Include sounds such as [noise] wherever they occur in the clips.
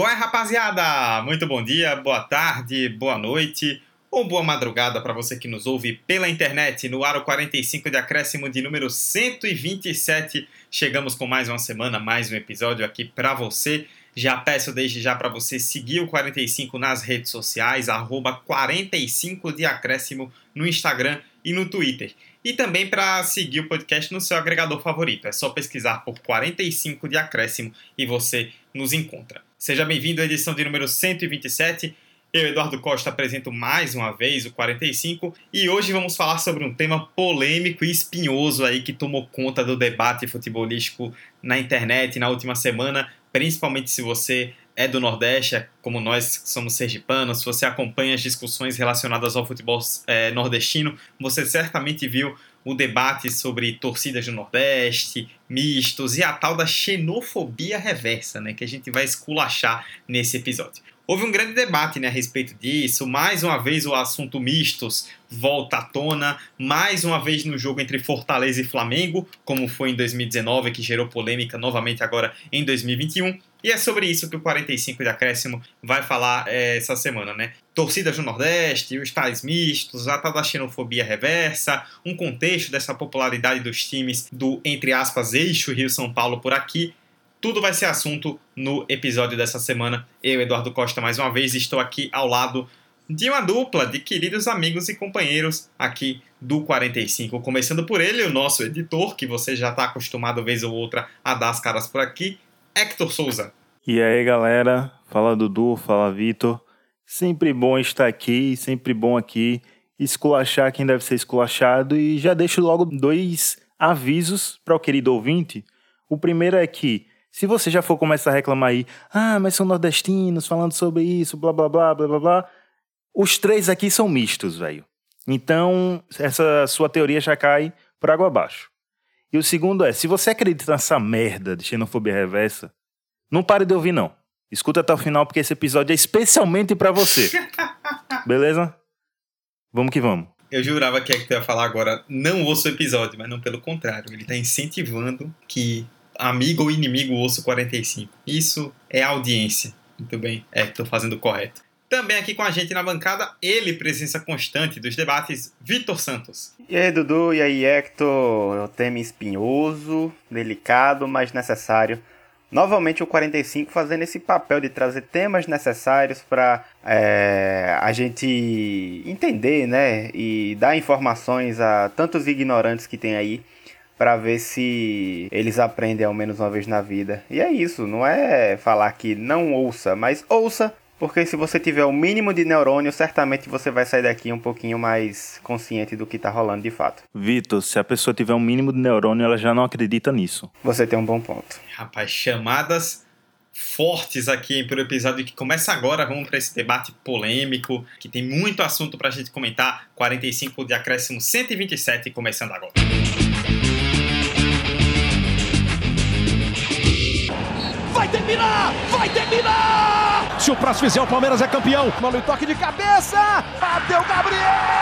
Qual é, rapaziada? Muito bom dia, boa tarde, boa noite ou boa madrugada para você que nos ouve pela internet no Aro 45 de acréscimo de número 127. Chegamos com mais uma semana, mais um episódio aqui para você. Já peço desde já para você seguir o 45 nas redes sociais, arroba 45 de acréscimo no Instagram e no Twitter. E também para seguir o podcast no seu agregador favorito. É só pesquisar por 45 de acréscimo e você nos encontra. Seja bem-vindo à edição de número 127. Eu, Eduardo Costa, apresento mais uma vez o 45 e hoje vamos falar sobre um tema polêmico e espinhoso aí que tomou conta do debate futebolístico na internet na última semana, principalmente se você é do Nordeste, é como nós somos sergipanos, se você acompanha as discussões relacionadas ao futebol é, nordestino, você certamente viu o debate sobre torcidas do Nordeste, mistos e a tal da xenofobia reversa, né, que a gente vai esculachar nesse episódio. Houve um grande debate né, a respeito disso. Mais uma vez o assunto mistos volta à tona. Mais uma vez no jogo entre Fortaleza e Flamengo, como foi em 2019, que gerou polêmica novamente agora em 2021. E é sobre isso que o 45 de acréscimo vai falar é, essa semana, né? Torcidas do Nordeste, os tais mistos, a tal da xenofobia reversa, um contexto dessa popularidade dos times do, entre aspas, eixo Rio-São Paulo por aqui tudo vai ser assunto no episódio dessa semana. Eu, Eduardo Costa, mais uma vez estou aqui ao lado de uma dupla de queridos amigos e companheiros aqui do 45. Começando por ele, o nosso editor, que você já está acostumado vez ou outra a dar as caras por aqui, Hector Souza. E aí, galera? Fala Dudu, fala Vitor. Sempre bom estar aqui, sempre bom aqui esculachar quem deve ser esculachado e já deixo logo dois avisos para o querido ouvinte. O primeiro é que se você já for começar a reclamar aí, ah, mas são nordestinos falando sobre isso, blá blá blá blá blá blá. Os três aqui são mistos, velho. Então, essa sua teoria já cai por água abaixo. E o segundo é, se você acredita nessa merda de xenofobia reversa, não pare de ouvir não. Escuta até o final porque esse episódio é especialmente para você. [laughs] Beleza? Vamos que vamos. Eu jurava que é que tu ia falar agora, não ouça o episódio, mas não pelo contrário. Ele está incentivando que amigo ou inimigo osso 45. Isso é audiência. Muito bem, é, estou fazendo correto. Também aqui com a gente na bancada, ele, presença constante dos debates, Vitor Santos. E aí, Dudu, e aí, Hector? É um tema espinhoso, delicado, mas necessário. Novamente o 45 fazendo esse papel de trazer temas necessários para é, a gente entender, né? E dar informações a tantos ignorantes que tem aí para ver se eles aprendem ao menos uma vez na vida. E é isso, não é falar que não ouça, mas ouça, porque se você tiver o mínimo de neurônio, certamente você vai sair daqui um pouquinho mais consciente do que tá rolando de fato. Vitor, se a pessoa tiver um mínimo de neurônio, ela já não acredita nisso. Você tem um bom ponto. Rapaz, chamadas fortes aqui para o episódio que começa agora. Vamos para esse debate polêmico, que tem muito assunto para a gente comentar. 45 de acréscimo 127 começando agora. terminar! Vai terminar! Se o próximo fizer, o Palmeiras é campeão. Mano, toque de cabeça! Bateu Gabriel!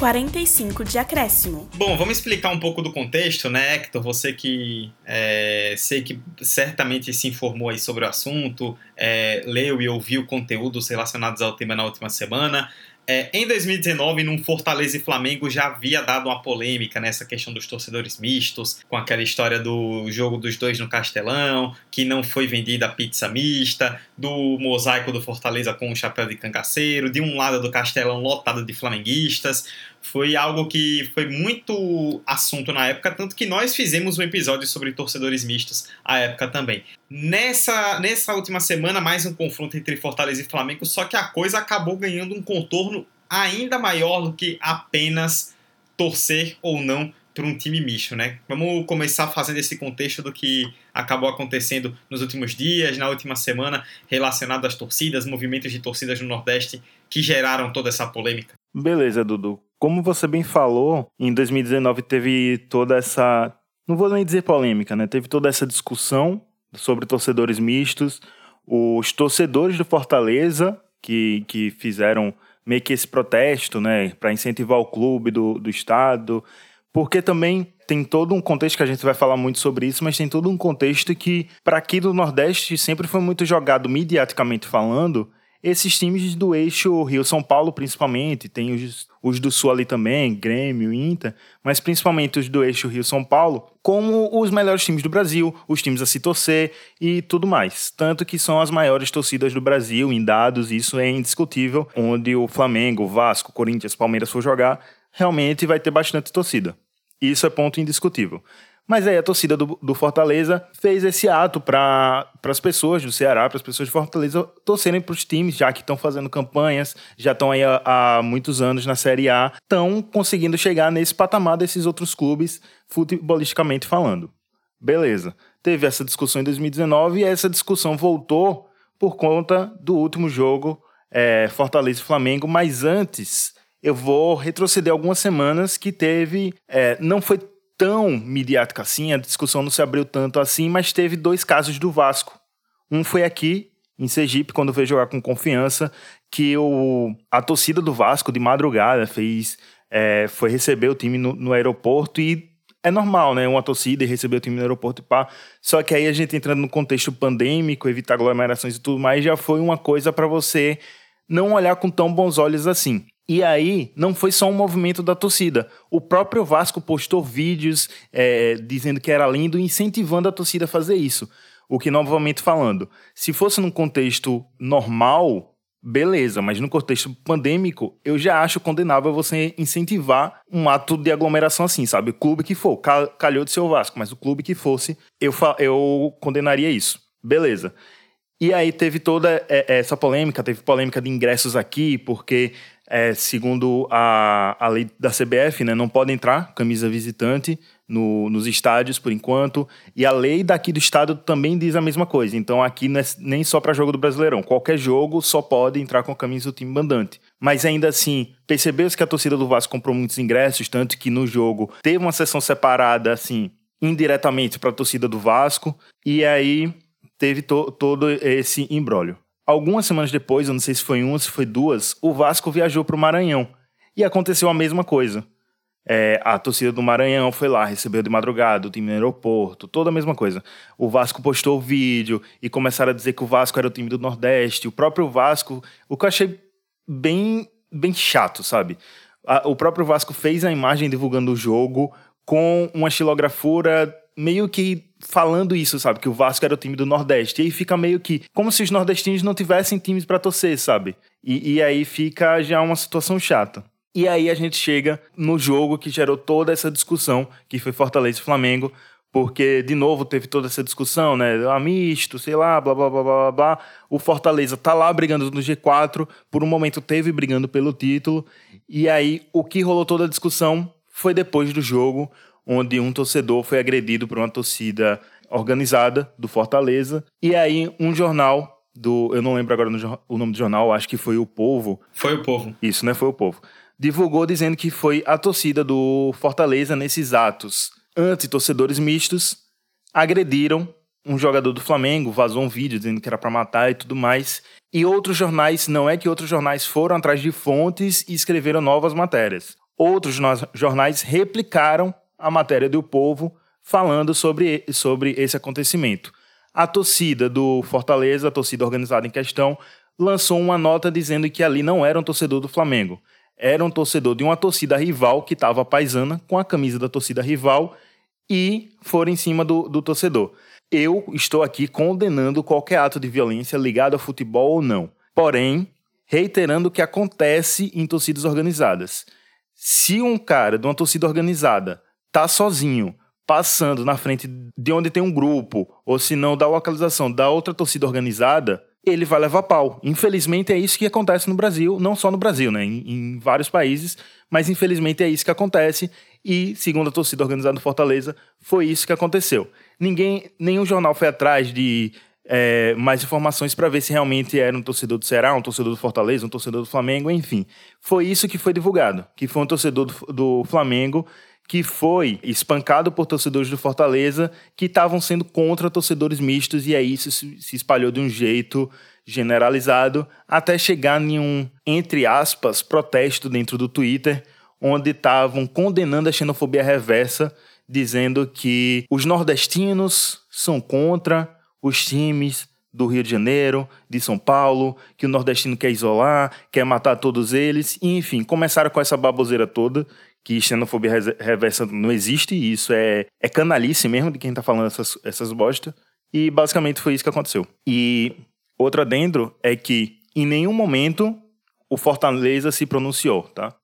45 de acréscimo. Bom, vamos explicar um pouco do contexto, né, Hector? Você que é, sei que certamente se informou aí sobre o assunto, é, leu e ouviu conteúdos relacionados ao tema na última semana. É, em 2019, num Fortaleza e Flamengo, já havia dado uma polêmica nessa questão dos torcedores mistos, com aquela história do jogo dos dois no Castelão, que não foi vendida a pizza mista, do mosaico do Fortaleza com o chapéu de cangaceiro, de um lado do Castelão lotado de flamenguistas. Foi algo que foi muito assunto na época, tanto que nós fizemos um episódio sobre torcedores mistos à época também. Nessa, nessa última semana, mais um confronto entre Fortaleza e Flamengo, só que a coisa acabou ganhando um contorno ainda maior do que apenas torcer ou não para um time misto, né? Vamos começar fazendo esse contexto do que acabou acontecendo nos últimos dias, na última semana, relacionado às torcidas, movimentos de torcidas no Nordeste que geraram toda essa polêmica. Beleza, Dudu. Como você bem falou, em 2019 teve toda essa, não vou nem dizer polêmica, né? Teve toda essa discussão sobre torcedores mistos. Os torcedores do Fortaleza, que, que fizeram meio que esse protesto, né, para incentivar o clube do, do estado, porque também tem todo um contexto que a gente vai falar muito sobre isso, mas tem todo um contexto que, para aqui do Nordeste, sempre foi muito jogado mediaticamente falando, esses times do eixo Rio-São Paulo, principalmente, tem os, os do Sul ali também, Grêmio, Inter, mas principalmente os do eixo Rio-São Paulo, como os melhores times do Brasil, os times a se torcer e tudo mais. Tanto que são as maiores torcidas do Brasil em dados, isso é indiscutível, onde o Flamengo, Vasco, Corinthians, Palmeiras for jogar, realmente vai ter bastante torcida. Isso é ponto indiscutível. Mas aí a torcida do, do Fortaleza fez esse ato para as pessoas do Ceará, para as pessoas de Fortaleza torcerem para os times, já que estão fazendo campanhas, já estão aí há, há, muitos anos na Série A, estão conseguindo chegar nesse patamar desses outros clubes, futebolisticamente falando. Beleza. Teve essa discussão em 2019 e essa discussão voltou por conta do último jogo é, Fortaleza e Flamengo, mas antes eu vou retroceder algumas semanas que teve. É, não foi tão midiática assim, a discussão não se abriu tanto assim, mas teve dois casos do Vasco. Um foi aqui, em Sergipe, quando veio jogar com confiança, que o, a torcida do Vasco, de madrugada, fez é, foi receber o time no, no, aeroporto e é normal, né? Uma torcida e receber o time no aeroporto e pá. Só que aí a gente entrando no contexto pandêmico, evitar aglomerações e tudo mais, já foi uma coisa para você não olhar com tão bons olhos assim. E aí, não foi só um movimento da torcida. O próprio Vasco postou vídeos é, dizendo que era lindo, incentivando a torcida a fazer isso. O que, novamente falando, se fosse num contexto normal, beleza, mas no contexto pandêmico, eu já acho condenável você incentivar um ato de aglomeração assim, sabe? O clube que for, calhou de ser o Vasco, mas o clube que fosse, eu, eu condenaria isso. Beleza. E aí teve toda é, essa polêmica, teve polêmica de ingressos aqui, porque é, segundo a, a lei da CBF, né, não pode entrar camisa visitante no, nos estádios por enquanto. E a lei daqui do estado também diz a mesma coisa. Então aqui é nem só para jogo do Brasileirão. Qualquer jogo só pode entrar com a camisa do time mandante. Mas ainda assim, percebeu-se que a torcida do Vasco comprou muitos ingressos, tanto que no jogo teve uma sessão separada, assim, indiretamente para a torcida do Vasco. E aí teve to todo esse imbróglio. Algumas semanas depois, eu não sei se foi uma, se foi duas, o Vasco viajou para o Maranhão. E aconteceu a mesma coisa. É, a torcida do Maranhão foi lá, recebeu de madrugada o time no aeroporto, toda a mesma coisa. O Vasco postou o vídeo e começaram a dizer que o Vasco era o time do Nordeste. O próprio Vasco, o que eu achei bem, bem chato, sabe? o próprio Vasco fez a imagem divulgando o jogo com uma estilografura meio que falando isso, sabe? Que o Vasco era o time do Nordeste. E aí fica meio que como se os nordestinos não tivessem times para torcer, sabe? E, e aí fica já uma situação chata. E aí a gente chega no jogo que gerou toda essa discussão, que foi Fortaleza e Flamengo, porque, de novo, teve toda essa discussão, né? Ah, misto, sei lá, blá, blá, blá, blá, blá. O Fortaleza tá lá brigando no G4, por um momento teve brigando pelo título, e aí o que rolou toda a discussão foi depois do jogo, onde um torcedor foi agredido por uma torcida organizada do Fortaleza. E aí um jornal do, eu não lembro agora o nome do jornal, acho que foi o Povo. Foi o Povo. Isso, né? Foi o Povo. Divulgou dizendo que foi a torcida do Fortaleza nesses atos anti-torcedores mistos agrediram um jogador do Flamengo, vazou um vídeo dizendo que era para matar e tudo mais. E outros jornais, não é que outros jornais foram atrás de fontes e escreveram novas matérias. Outros jornais replicaram a matéria do Povo falando sobre, sobre esse acontecimento. A torcida do Fortaleza, a torcida organizada em questão, lançou uma nota dizendo que ali não era um torcedor do Flamengo, era um torcedor de uma torcida rival que estava paisana com a camisa da torcida rival e foram em cima do, do torcedor. Eu estou aqui condenando qualquer ato de violência ligado ao futebol ou não, porém, reiterando o que acontece em torcidas organizadas. Se um cara de uma torcida organizada tá sozinho, passando na frente de onde tem um grupo, ou se não da localização da outra torcida organizada, ele vai levar pau. Infelizmente é isso que acontece no Brasil, não só no Brasil, né? Em, em, vários países, mas infelizmente é isso que acontece. E, segundo a torcida organizada do Fortaleza, foi isso que aconteceu. Ninguém, nenhum jornal foi atrás de é, mais informações para ver se realmente era um torcedor do Ceará, um torcedor do Fortaleza, um torcedor do Flamengo, enfim. Foi isso que foi divulgado, que foi um torcedor do, do Flamengo que foi espancado por torcedores do Fortaleza que estavam sendo contra torcedores mistos e aí isso se espalhou de um jeito generalizado até chegar em um, entre aspas, protesto dentro do Twitter, onde estavam condenando a xenofobia reversa, dizendo que os nordestinos são contra os times do Rio de Janeiro, de São Paulo, que o nordestino quer isolar, quer matar todos eles, enfim, começaram com essa baboseira toda, que xenofobia reversa não existe, e isso é, é canalice mesmo de quem tá falando essas, essas bosta, e basicamente foi isso que aconteceu. E outro adendo é que em nenhum momento o Fortaleza se pronunciou, tá?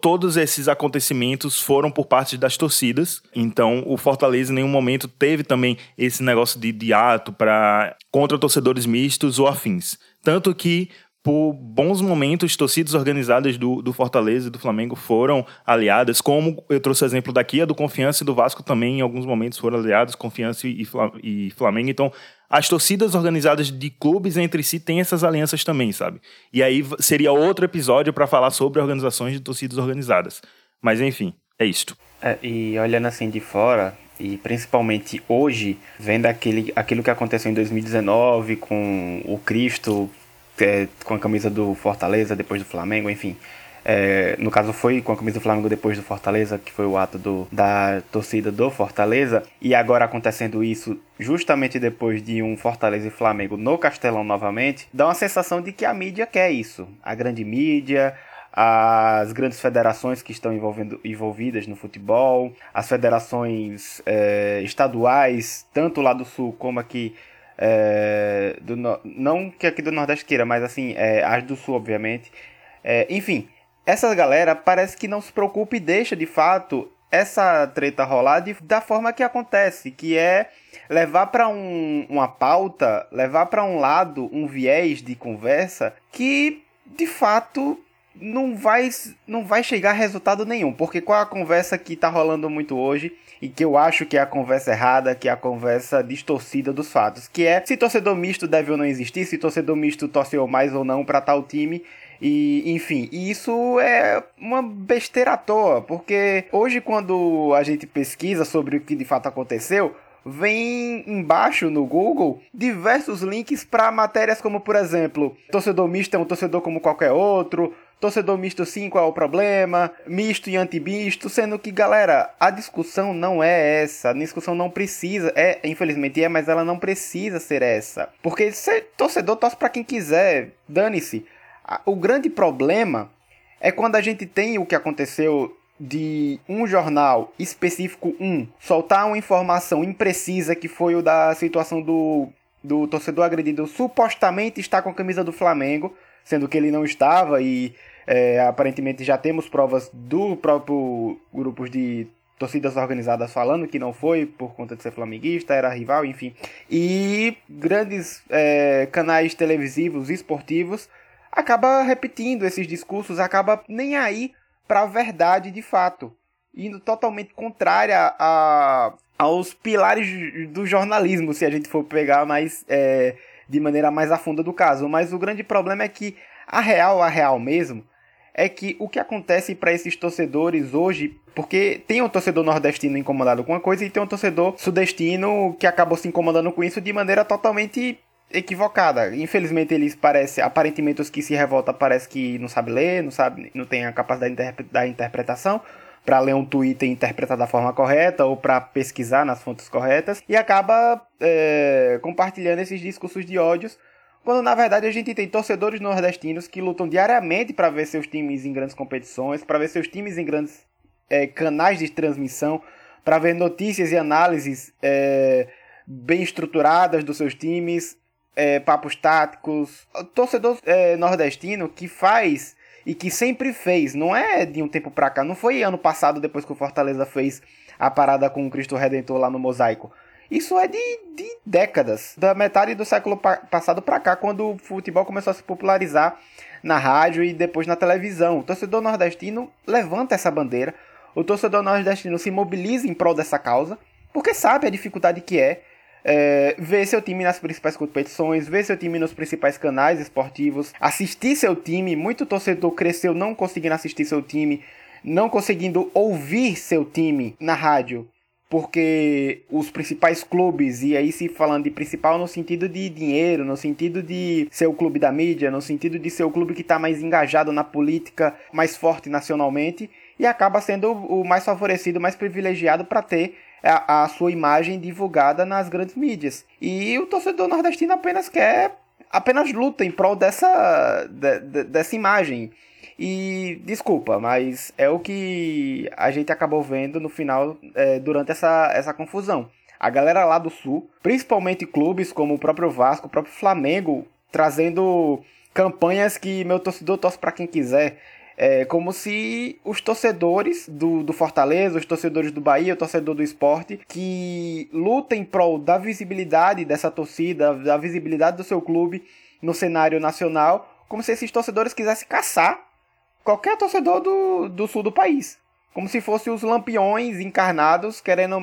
todos esses acontecimentos foram por parte das torcidas. Então, o Fortaleza em nenhum momento teve também esse negócio de, de ato para contra torcedores mistos ou afins. Tanto que por bons momentos, torcidas organizadas do, do Fortaleza e do Flamengo foram aliadas, como eu trouxe o exemplo daqui, a do Confiança e do Vasco também, em alguns momentos foram aliados, Confiança e, e Flamengo. Então, as torcidas organizadas de clubes entre si têm essas alianças também, sabe? E aí seria outro episódio para falar sobre organizações de torcidas organizadas. Mas enfim, é isto. É, e olhando assim de fora, e principalmente hoje, vendo aquele, aquilo que aconteceu em 2019 com o Cristo é, com a camisa do Fortaleza depois do Flamengo, enfim. É, no caso foi com a camisa do Flamengo depois do Fortaleza, que foi o ato do, da torcida do Fortaleza, e agora acontecendo isso justamente depois de um Fortaleza e Flamengo no Castelão novamente, dá uma sensação de que a mídia quer isso. A grande mídia, as grandes federações que estão envolvidas no futebol, as federações é, estaduais, tanto lá do Sul como aqui é, do, não que aqui do Nordeste queira, mas assim, é, as do Sul, obviamente. É, enfim, essa galera parece que não se preocupa e deixa de fato essa treta rolar de, da forma que acontece, que é levar para um, uma pauta, levar para um lado um viés de conversa que de fato não vai, não vai chegar a resultado nenhum, porque qual é a conversa que está rolando muito hoje e que eu acho que é a conversa errada, que é a conversa distorcida dos fatos, que é se torcedor misto deve ou não existir, se torcedor misto torceu mais ou não para tal time. E, enfim, isso é uma besteira à toa, porque hoje, quando a gente pesquisa sobre o que de fato aconteceu, vem embaixo no Google diversos links para matérias como, por exemplo, torcedor misto é um torcedor como qualquer outro, torcedor misto sim, qual é o problema, misto e anti-misto, sendo que, galera, a discussão não é essa, a discussão não precisa, é, infelizmente é, mas ela não precisa ser essa, porque ser torcedor torce para quem quiser, dane-se. O grande problema é quando a gente tem o que aconteceu de um jornal específico, um, soltar uma informação imprecisa que foi o da situação do, do torcedor agredido supostamente está com a camisa do Flamengo, sendo que ele não estava e é, aparentemente já temos provas do próprio grupos de torcidas organizadas falando que não foi por conta de ser flamenguista, era rival, enfim. E grandes é, canais televisivos esportivos acaba repetindo esses discursos, acaba nem aí para a verdade de fato, indo totalmente contrária a, aos pilares do jornalismo, se a gente for pegar mais é, de maneira mais a fundo do caso. Mas o grande problema é que a real, a real mesmo, é que o que acontece para esses torcedores hoje, porque tem um torcedor nordestino incomodado com uma coisa e tem um torcedor sudestino que acabou se incomodando com isso de maneira totalmente equivocada. Infelizmente eles parecem, aparentemente os que se revoltam parece que não sabe ler, não sabe, não tem a capacidade da interpretação para ler um tweet e interpretar da forma correta ou para pesquisar nas fontes corretas e acaba é, compartilhando esses discursos de ódios quando na verdade a gente tem torcedores nordestinos que lutam diariamente para ver seus times em grandes competições, para ver seus times em grandes é, canais de transmissão, para ver notícias e análises é, bem estruturadas dos seus times, é, papos táticos. Torcedor é, nordestino que faz e que sempre fez, não é de um tempo para cá, não foi ano passado depois que o Fortaleza fez a parada com o Cristo Redentor lá no Mosaico. Isso é de, de décadas, da metade do século pa passado para cá, quando o futebol começou a se popularizar na rádio e depois na televisão. O torcedor nordestino levanta essa bandeira, o torcedor nordestino se mobiliza em prol dessa causa, porque sabe a dificuldade que é, é, ver seu time nas principais competições, ver seu time nos principais canais esportivos, assistir seu time. Muito torcedor cresceu não conseguindo assistir seu time não conseguindo ouvir seu time na rádio porque os principais clubes, e aí se falando de principal no sentido de dinheiro, no sentido de ser o clube da mídia, no sentido de ser o clube que está mais engajado na política, mais forte nacionalmente, e acaba sendo o mais favorecido, mais privilegiado para ter a, a, sua imagem divulgada nas grandes mídias. E o torcedor nordestino apenas quer, apenas luta em prol dessa, de, de, dessa imagem. E desculpa, mas é o que a gente acabou vendo no final é, durante essa, essa confusão. A galera lá do sul, principalmente clubes como o próprio Vasco, o próprio Flamengo, trazendo campanhas que meu torcedor torce para quem quiser. É como se os torcedores do, do Fortaleza, os torcedores do Bahia, o torcedor do esporte, que lutem em prol da visibilidade dessa torcida, da visibilidade do seu clube no cenário nacional, como se esses torcedores quisessem caçar qualquer torcedor do, do sul do país. Como se fossem os lampiões encarnados querendo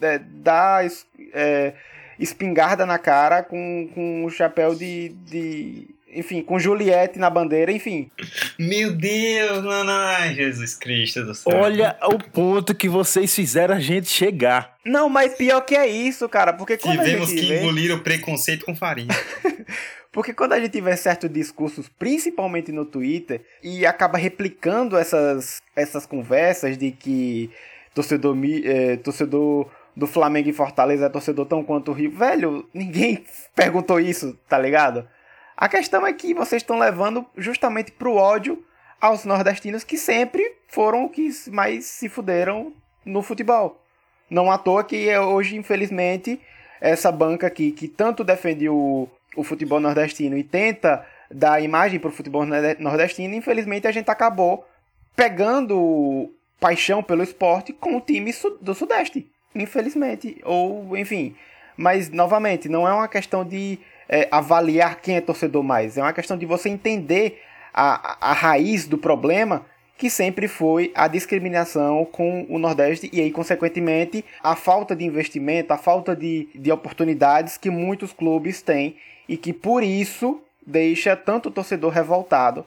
é, dar é, espingarda na cara com, com o chapéu de, de. Enfim, com Juliette na bandeira, enfim. Meu Deus, não, não, Jesus Cristo do céu. Olha o ponto que vocês fizeram a gente chegar. Não, mas pior que é isso, cara, porque quando Tivemos que vê... engolir o preconceito com farinha. [laughs] Porque quando a gente vê certos discursos, principalmente no Twitter, e acaba replicando essas, essas conversas de que torcedor, é, torcedor do Flamengo e Fortaleza é torcedor tão quanto o Rio, velho, ninguém [laughs] perguntou isso, tá ligado? A questão é que vocês estão levando justamente pro ódio aos nordestinos que sempre foram os que mais se fuderam no futebol. Não à toa que hoje, infelizmente, essa banca aqui que tanto defende o, o futebol nordestino e tenta dar imagem para o futebol nordestino, infelizmente a gente acabou pegando paixão pelo esporte com o time do Sudeste. Infelizmente. Ou, enfim. Mas, novamente, não é uma questão de é, avaliar quem é torcedor mais. É uma questão de você entender a, a raiz do problema que sempre foi a discriminação com o Nordeste e aí, consequentemente, a falta de investimento, a falta de, de oportunidades que muitos clubes têm e que por isso deixa tanto o torcedor revoltado,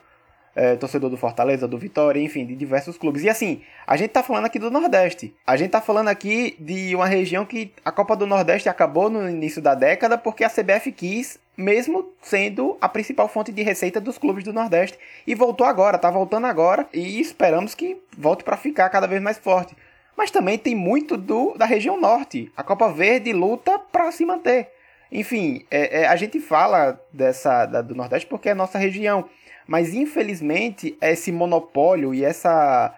é, torcedor do Fortaleza, do Vitória, enfim, de diversos clubes. E assim, a gente tá falando aqui do Nordeste. A gente tá falando aqui de uma região que a Copa do Nordeste acabou no início da década porque a CBF quis, mesmo sendo a principal fonte de receita dos clubes do Nordeste. E voltou agora, tá voltando agora e esperamos que volte para ficar cada vez mais forte. Mas também tem muito do, da região norte. A Copa Verde luta para se manter. Enfim, é, é, a gente fala dessa da, do Nordeste porque é nossa região, mas infelizmente esse monopólio e essa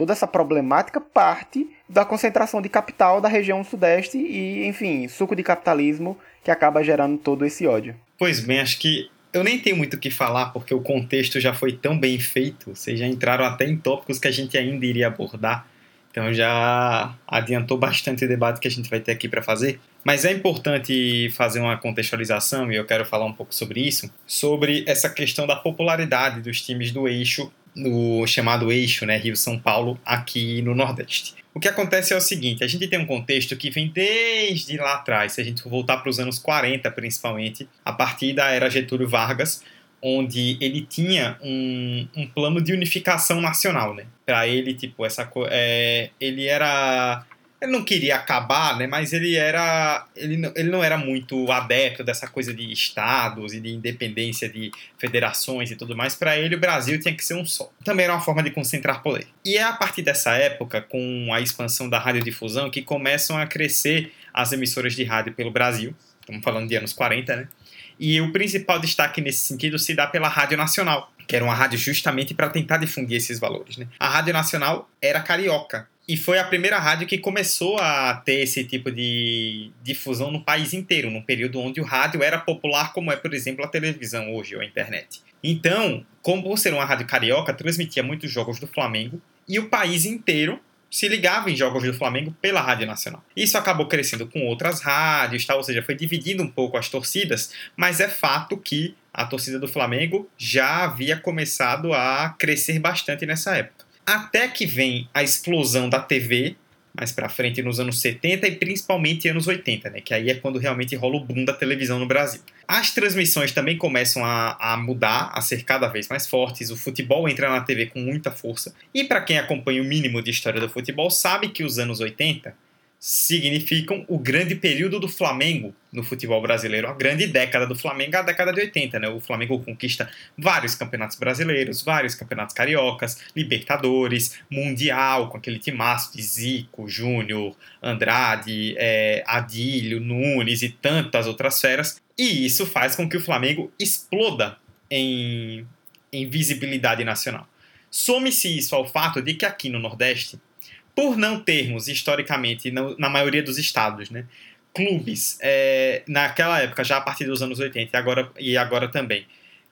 toda essa problemática parte da concentração de capital da região Sudeste e, enfim, suco de capitalismo que acaba gerando todo esse ódio. Pois bem, acho que eu nem tenho muito o que falar porque o contexto já foi tão bem feito, vocês já entraram até em tópicos que a gente ainda iria abordar. Então já adiantou bastante o debate que a gente vai ter aqui para fazer. Mas é importante fazer uma contextualização, e eu quero falar um pouco sobre isso, sobre essa questão da popularidade dos times do eixo, no chamado eixo, né, Rio-São Paulo, aqui no Nordeste. O que acontece é o seguinte, a gente tem um contexto que vem desde lá atrás, se a gente voltar para os anos 40 principalmente, a partir da era Getúlio Vargas, onde ele tinha um, um plano de unificação nacional, né? Para ele, tipo, essa é, ele era ele não queria acabar, né? Mas ele era ele, ele não era muito adepto dessa coisa de estados e de independência de federações e tudo mais. Para ele, o Brasil tinha que ser um só. Também era uma forma de concentrar poder. E é a partir dessa época, com a expansão da radiodifusão, que começam a crescer as emissoras de rádio pelo Brasil. Estamos falando de anos 40, né? E o principal destaque nesse sentido se dá pela Rádio Nacional, que era uma rádio justamente para tentar difundir esses valores. Né? A Rádio Nacional era carioca, e foi a primeira rádio que começou a ter esse tipo de difusão no país inteiro, num período onde o rádio era popular, como é, por exemplo, a televisão hoje ou a internet. Então, como por ser uma rádio carioca, transmitia muitos jogos do Flamengo e o país inteiro se ligava em jogos do Flamengo pela Rádio Nacional. Isso acabou crescendo com outras rádios, tal, ou seja, foi dividindo um pouco as torcidas, mas é fato que a torcida do Flamengo já havia começado a crescer bastante nessa época. Até que vem a explosão da TV, mais para frente nos anos 70 e principalmente anos 80, né? Que aí é quando realmente rola o boom da televisão no Brasil. As transmissões também começam a, a mudar, a ser cada vez mais fortes. O futebol entra na TV com muita força. E para quem acompanha o mínimo de história do futebol, sabe que os anos 80 significam o grande período do Flamengo no futebol brasileiro, a grande década do Flamengo, a década de 80, né? O Flamengo conquista vários campeonatos brasileiros, vários campeonatos cariocas, Libertadores, Mundial, com aquele timaço de Zico, Júnior, Andrade, é, Adílio, Nunes e tantas outras feras. E isso faz com que o Flamengo exploda em, em visibilidade nacional. Some-se isso ao fato de que aqui no Nordeste por não termos, historicamente, na maioria dos estados, né, clubes, é, naquela época, já a partir dos anos 80 e agora, e agora também,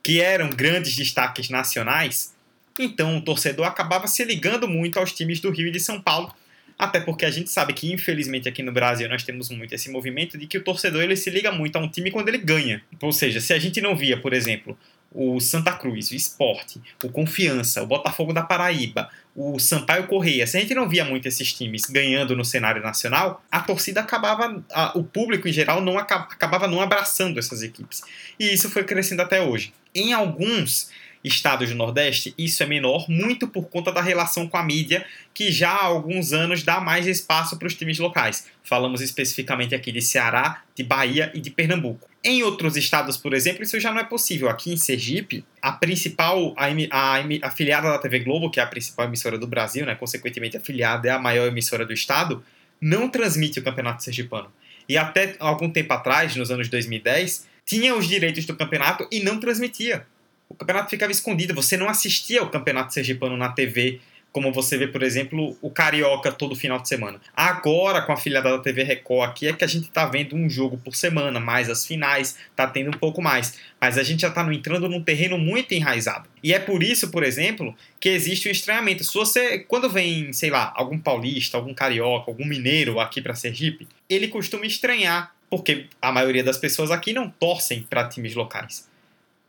que eram grandes destaques nacionais, então o torcedor acabava se ligando muito aos times do Rio e de São Paulo, até porque a gente sabe que, infelizmente, aqui no Brasil nós temos muito esse movimento de que o torcedor ele se liga muito a um time quando ele ganha. Ou seja, se a gente não via, por exemplo, o Santa Cruz, o Esporte, o Confiança, o Botafogo da Paraíba, o Sampaio Correia, se a gente não via muito esses times ganhando no cenário nacional, a torcida acabava, a, o público em geral não acabava não abraçando essas equipes. E isso foi crescendo até hoje. Em alguns estados do Nordeste, isso é menor, muito por conta da relação com a mídia, que já há alguns anos dá mais espaço para os times locais. Falamos especificamente aqui de Ceará, de Bahia e de Pernambuco. Em outros estados, por exemplo, isso já não é possível. Aqui em Sergipe, a principal, a, a, a afiliada da TV Globo, que é a principal emissora do Brasil, né, consequentemente afiliada é a maior emissora do estado, não transmite o Campeonato Sergipano. E até algum tempo atrás, nos anos 2010, tinha os direitos do campeonato e não transmitia o campeonato ficava escondido, você não assistia ao campeonato sergipano na TV, como você vê, por exemplo, o Carioca todo final de semana. Agora, com a filhada da TV Record aqui, é que a gente tá vendo um jogo por semana, mais as finais, tá tendo um pouco mais. Mas a gente já tá entrando num terreno muito enraizado. E é por isso, por exemplo, que existe o estranhamento. Se você, quando vem, sei lá, algum paulista, algum carioca, algum mineiro aqui para Sergipe, ele costuma estranhar, porque a maioria das pessoas aqui não torcem para times locais.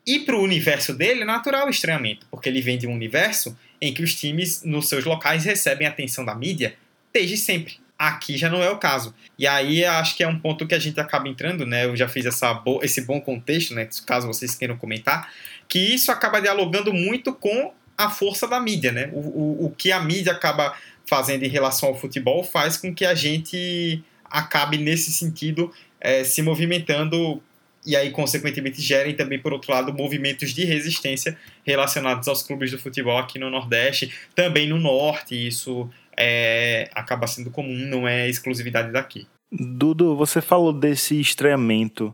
E para o universo dele é natural o estranhamento, porque ele vem de um universo em que os times nos seus locais recebem atenção da mídia desde sempre. Aqui já não é o caso. E aí acho que é um ponto que a gente acaba entrando, né? Eu já fiz essa esse bom contexto, né? Caso vocês queiram comentar, que isso acaba dialogando muito com a força da mídia, né? O, o, o que a mídia acaba fazendo em relação ao futebol faz com que a gente acabe, nesse sentido, é, se movimentando e aí, consequentemente, gerem também, por outro lado, movimentos de resistência relacionados aos clubes do futebol aqui no Nordeste, também no Norte. Isso é, acaba sendo comum, não é exclusividade daqui. Dudu, você falou desse estranhamento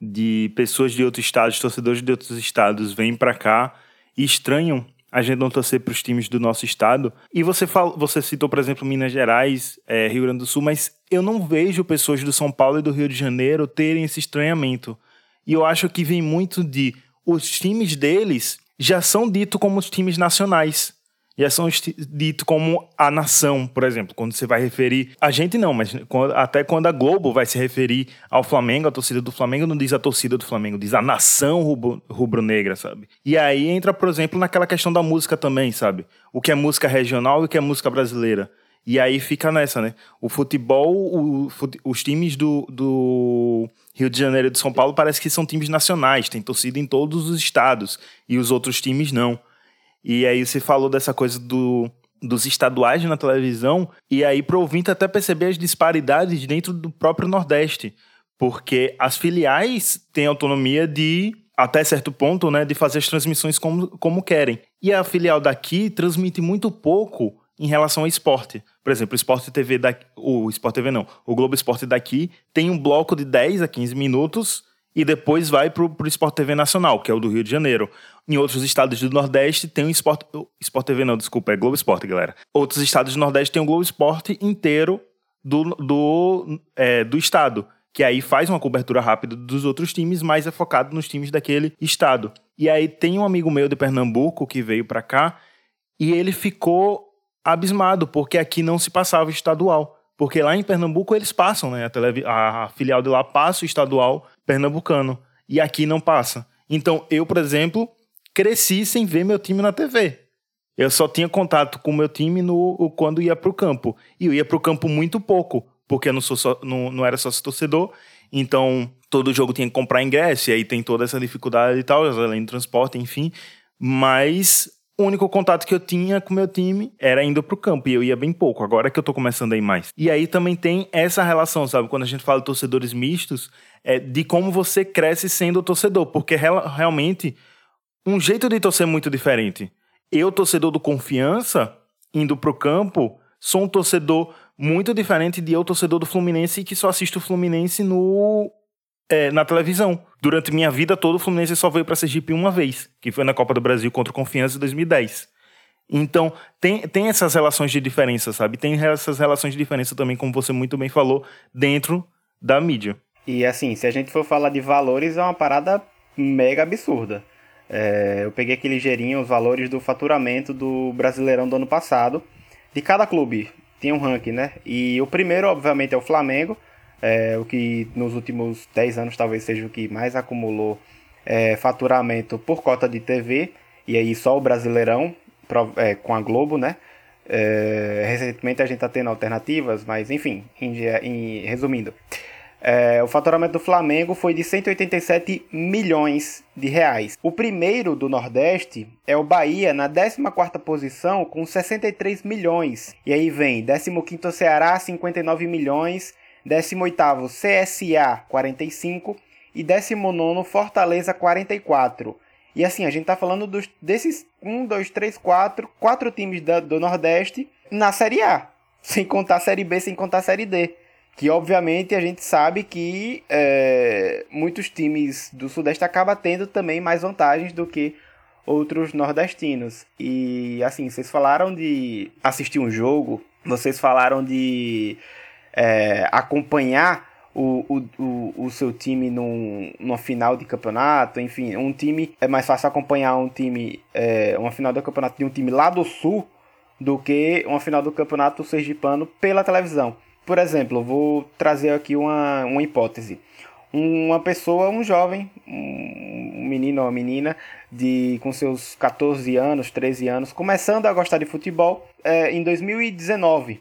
de pessoas de outros estados, torcedores de outros estados vêm para cá e estranham a gente não torcer para os times do nosso estado. E você, fala, você citou, por exemplo, Minas Gerais, é, Rio Grande do Sul, mas eu não vejo pessoas do São Paulo e do Rio de Janeiro terem esse estranhamento. E eu acho que vem muito de os times deles já são ditos como os times nacionais. Já são ditos como a nação, por exemplo, quando você vai referir. A gente não, mas até quando a Globo vai se referir ao Flamengo, a torcida do Flamengo não diz a torcida do Flamengo, diz a nação rubro-negra, sabe? E aí entra, por exemplo, naquela questão da música também, sabe? O que é música regional e o que é música brasileira. E aí fica nessa, né? O futebol, o, os times do, do Rio de Janeiro e de São Paulo parece que são times nacionais, tem torcida em todos os estados e os outros times não. E aí você falou dessa coisa do, dos estaduais na televisão, e aí pro ouvinte até perceber as disparidades dentro do próprio Nordeste, porque as filiais têm autonomia de até certo ponto, né, de fazer as transmissões como, como querem. E a filial daqui transmite muito pouco em relação ao esporte. Por exemplo, o Esporte TV daqui, o Esporte TV não, o Globo Esporte daqui tem um bloco de 10 a 15 minutos e depois vai para o Esporte TV Nacional, que é o do Rio de Janeiro. Em outros estados do Nordeste tem o Esporte, Esporte TV não, desculpa, é Globo Esporte, galera. Outros estados do Nordeste tem o Globo Esporte inteiro do, do, é, do estado, que aí faz uma cobertura rápida dos outros times, mas é focado nos times daquele estado. E aí tem um amigo meu de Pernambuco que veio para cá e ele ficou abismado, porque aqui não se passava estadual. Porque lá em Pernambuco eles passam, né? A, televi- a filial de lá passa o estadual pernambucano. E aqui não passa. Então, eu, por exemplo, cresci sem ver meu time na TV. Eu só tinha contato com meu time no, quando ia para o campo. E eu ia para o campo muito pouco, porque eu não, sou só, não, não era sócio torcedor. Então, todo jogo tinha que comprar ingresso, e aí tem toda essa dificuldade e tal, além do transporte, enfim. Mas o único contato que eu tinha com meu time era indo pro campo, e eu ia bem pouco, agora que eu tô começando a ir mais. E aí também tem essa relação, sabe? Quando a gente fala de torcedores mistos, é de como você cresce sendo torcedor, porque realmente um jeito de torcer muito diferente. Eu, torcedor do Confiança, indo pro campo, sou um torcedor muito diferente de eu, torcedor do Fluminense, que só assisto o Fluminense no é, na televisão. Durante minha vida toda, o Fluminense só veio para Sergipe uma vez, que foi na Copa do Brasil contra o Confiança em 2010. Então, tem, tem essas relações de diferença, sabe? Tem essas relações de diferença também, como você muito bem falou, dentro da mídia. E assim, se a gente for falar de valores, é uma parada mega absurda. É, eu peguei aqui ligeirinho os valores do faturamento do Brasileirão do ano passado. De cada clube tinha um ranking, né? E o primeiro, obviamente, é o Flamengo, é, o que nos últimos 10 anos talvez seja o que mais acumulou é, faturamento por cota de TV, e aí só o Brasileirão é, com a Globo, né? É, recentemente a gente está tendo alternativas, mas enfim, em, em, resumindo. É, o faturamento do Flamengo foi de 187 milhões de reais. O primeiro do Nordeste é o Bahia, na 14ª posição, com 63 milhões. E aí vem 15º Ceará, 59 milhões. 18º CSA 45 e 19º Fortaleza 44. E assim, a gente tá falando dos, desses 1, 2, 3, 4, quatro times da, do Nordeste na Série A. [laughs] Sem contar a Série B, sem contar a Série D. Que obviamente a gente sabe que é, muitos times do Sudeste acabam tendo também mais vantagens do que outros nordestinos. E assim, vocês falaram de assistir um jogo, vocês falaram de é, acompanhar o, o, o, seu time num, numa final de campeonato, enfim, um time é mais fácil acompanhar um time, é, uma final do campeonato de um time lá do sul do que uma final do campeonato sergipano pela televisão. Por exemplo, vou trazer aqui uma, uma hipótese. Uma pessoa, um jovem, um menino ou uma menina de com seus 14 anos, 13 anos, começando a gostar de futebol é, em 2019.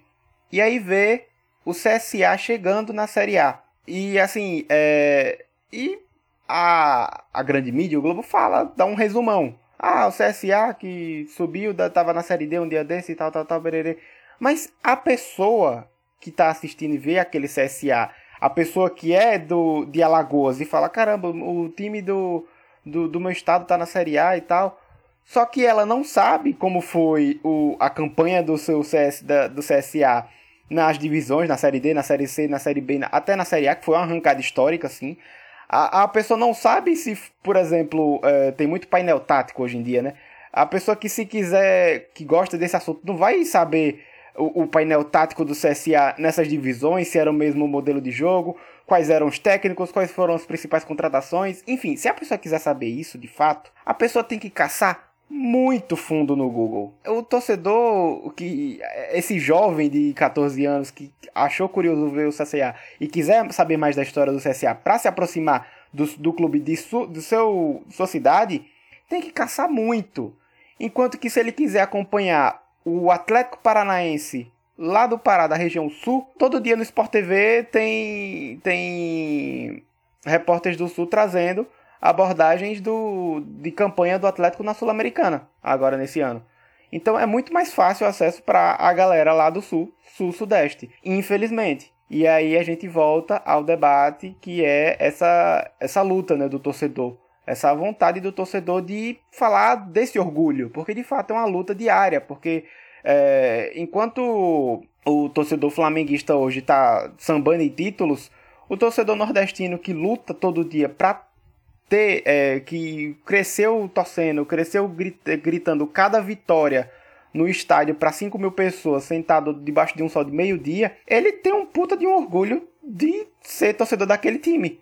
E aí vê o CSA chegando na Série A. E assim, é... e a, a grande mídia, o Globo fala, dá um resumão. Ah, o CSA que subiu, tava na Série D um dia desse e tal, tal, tal, bererê. Mas a pessoa que tá assistindo e vê aquele CSA, a pessoa que é do de Alagoas e fala, caramba, o time do, do, do meu estado tá na Série A e tal. Só que ela não sabe como foi o, a campanha do seu CS, da, do CSA nas divisões, na Série D, na Série C, na Série B, até na Série A, que foi uma arrancada histórica, assim. A, a pessoa não sabe se, por exemplo, é, tem muito painel tático hoje em dia, né? A pessoa que se quiser, que gosta desse assunto, não vai saber o, o painel tático do CSA nessas divisões, se era o mesmo modelo de jogo, quais eram os técnicos, quais foram as principais contratações. Enfim, se a pessoa quiser saber isso de fato, a pessoa tem que caçar muito fundo no Google. O torcedor, que esse jovem de 14 anos que achou curioso ver o CSA e quiser saber mais da história do CSA para se aproximar do, do clube de su, seu sua cidade, tem que caçar muito. Enquanto que se ele quiser acompanhar o Atlético Paranaense lá do Pará, da região sul, todo dia no Sport TV tem tem repórteres do sul trazendo abordagens do, de campanha do Atlético na Sul-Americana, agora nesse ano. Então é muito mais fácil o acesso para a galera lá do Sul, Sul-Sudeste, infelizmente. E aí a gente volta ao debate que é essa, essa luta né, do torcedor. Essa vontade do torcedor de falar desse orgulho, porque de fato é uma luta diária, porque é, enquanto o torcedor flamenguista hoje está sambando em títulos, o torcedor nordestino que luta todo dia para ter é, que cresceu torcendo, cresceu gritando cada vitória no estádio para 5 mil pessoas sentado debaixo de um sol de meio-dia, ele tem um puta de um orgulho de ser torcedor daquele time.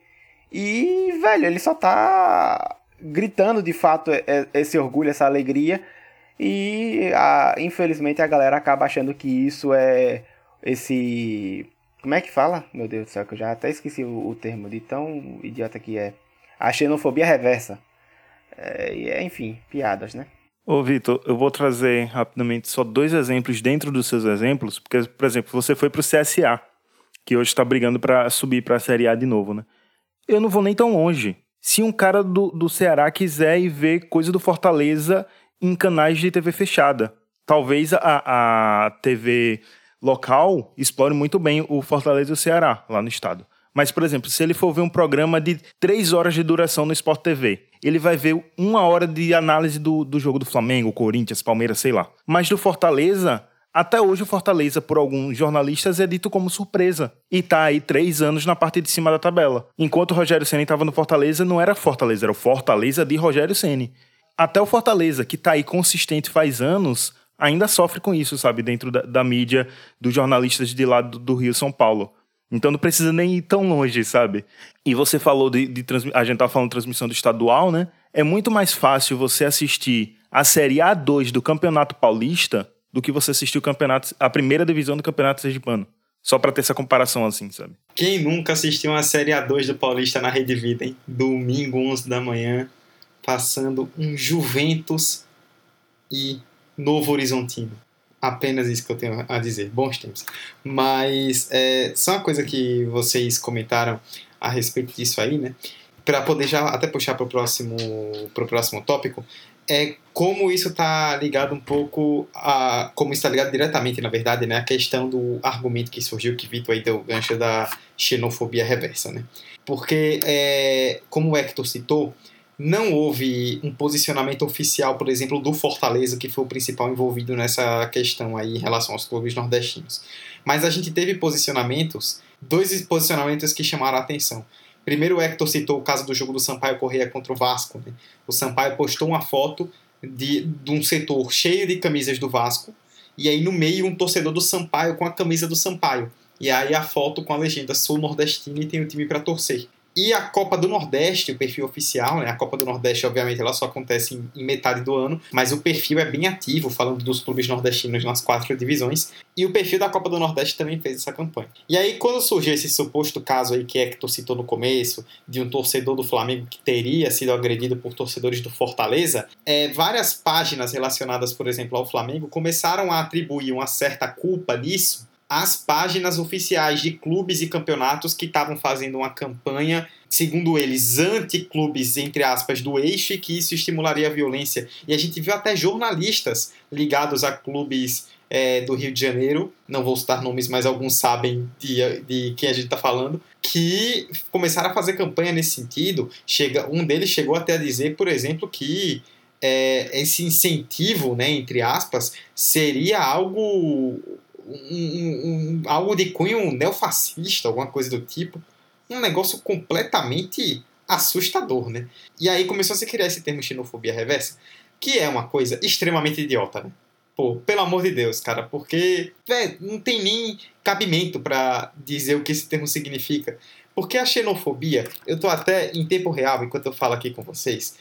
E, velho, ele só tá gritando de fato esse orgulho, essa alegria. E a, infelizmente a galera acaba achando que isso é esse. Como é que fala? Meu Deus do céu, que eu já até esqueci o, o termo de tão idiota que é a xenofobia reversa. É, enfim, piadas, né? Ô, Vitor, eu vou trazer rapidamente só dois exemplos dentro dos seus exemplos, porque, por exemplo, você foi para o CSA, que hoje está brigando para subir para a Série A de novo, né? Eu não vou nem tão longe. Se um cara do, do Ceará quiser ir ver coisa do Fortaleza em canais de TV fechada, talvez a, a TV local explore muito bem o Fortaleza e o Ceará lá no estado. Mas, por exemplo, se ele for ver um programa de três horas de duração no Sport TV, ele vai ver uma hora de análise do, do jogo do Flamengo, Corinthians, Palmeiras, sei lá. Mas do Fortaleza, até hoje o Fortaleza, por alguns jornalistas, é dito como surpresa. E tá aí três anos na parte de cima da tabela. Enquanto o Rogério Ceni estava no Fortaleza, não era Fortaleza, era o Fortaleza de Rogério Ceni. Até o Fortaleza, que tá aí consistente faz anos, ainda sofre com isso, sabe? Dentro da, da mídia, dos jornalistas de lá do, do Rio São Paulo. Então não precisa nem ir tão longe, sabe? E você falou de, de a gente tava falando de transmissão do estadual, né? É muito mais fácil você assistir a Série A2 do Campeonato Paulista do que você assistir o campeonato, a primeira divisão do Campeonato Sergipano. Só para ter essa comparação assim, sabe? Quem nunca assistiu uma Série A2 do Paulista na Rede Vida, hein? Domingo, 11 da manhã, passando um Juventus e Novo Horizontino. Apenas isso que eu tenho a dizer. Bons tempos. Mas é, só uma coisa que vocês comentaram a respeito disso aí, né? Para poder já até puxar para o próximo, pro próximo tópico, é como isso está ligado um pouco a. Como está ligado diretamente, na verdade, né? A questão do argumento que surgiu, que Vitor aí deu o gancho da xenofobia reversa, né? Porque, é, como o Hector citou, não houve um posicionamento oficial, por exemplo, do Fortaleza, que foi o principal envolvido nessa questão aí em relação aos clubes nordestinos. Mas a gente teve posicionamentos, dois posicionamentos que chamaram a atenção. Primeiro, o Hector citou o caso do jogo do Sampaio Correia contra o Vasco. Né? O Sampaio postou uma foto de, de um setor cheio de camisas do Vasco, e aí no meio um torcedor do Sampaio com a camisa do Sampaio. E aí a foto com a legenda Sou nordestino e tenho time para torcer. E a Copa do Nordeste, o perfil oficial, né? A Copa do Nordeste, obviamente, ela só acontece em, em, metade do ano, mas o perfil é bem ativo, falando dos clubes nordestinos nas quatro divisões. E o perfil da Copa do Nordeste também fez essa campanha. E aí, quando surgiu esse suposto caso aí que Hector citou no começo, de um torcedor do Flamengo que teria sido agredido por torcedores do Fortaleza, é, várias páginas relacionadas, por exemplo, ao Flamengo começaram a atribuir uma certa culpa nisso as páginas oficiais de clubes e campeonatos que estavam fazendo uma campanha, segundo eles, anti-clubes, entre aspas, do eixo e que isso estimularia a violência. E a gente viu até jornalistas ligados a clubes é, do Rio de Janeiro, não vou citar nomes, mas alguns sabem de, de quem a gente está falando, que começaram a fazer campanha nesse sentido. Chega, um deles chegou até a dizer, por exemplo, que é, esse incentivo, né, entre aspas, seria algo um, um, algo de cunho neofascista, alguma coisa do tipo. Um negócio completamente assustador, né? E aí começou a se criar esse termo xenofobia reversa, que é uma coisa extremamente idiota, né? Pô, pelo amor de Deus, cara, porque véio, não tem nem cabimento para dizer o que esse termo significa. Porque a xenofobia, eu tô até em tempo real, enquanto eu falo aqui com vocês,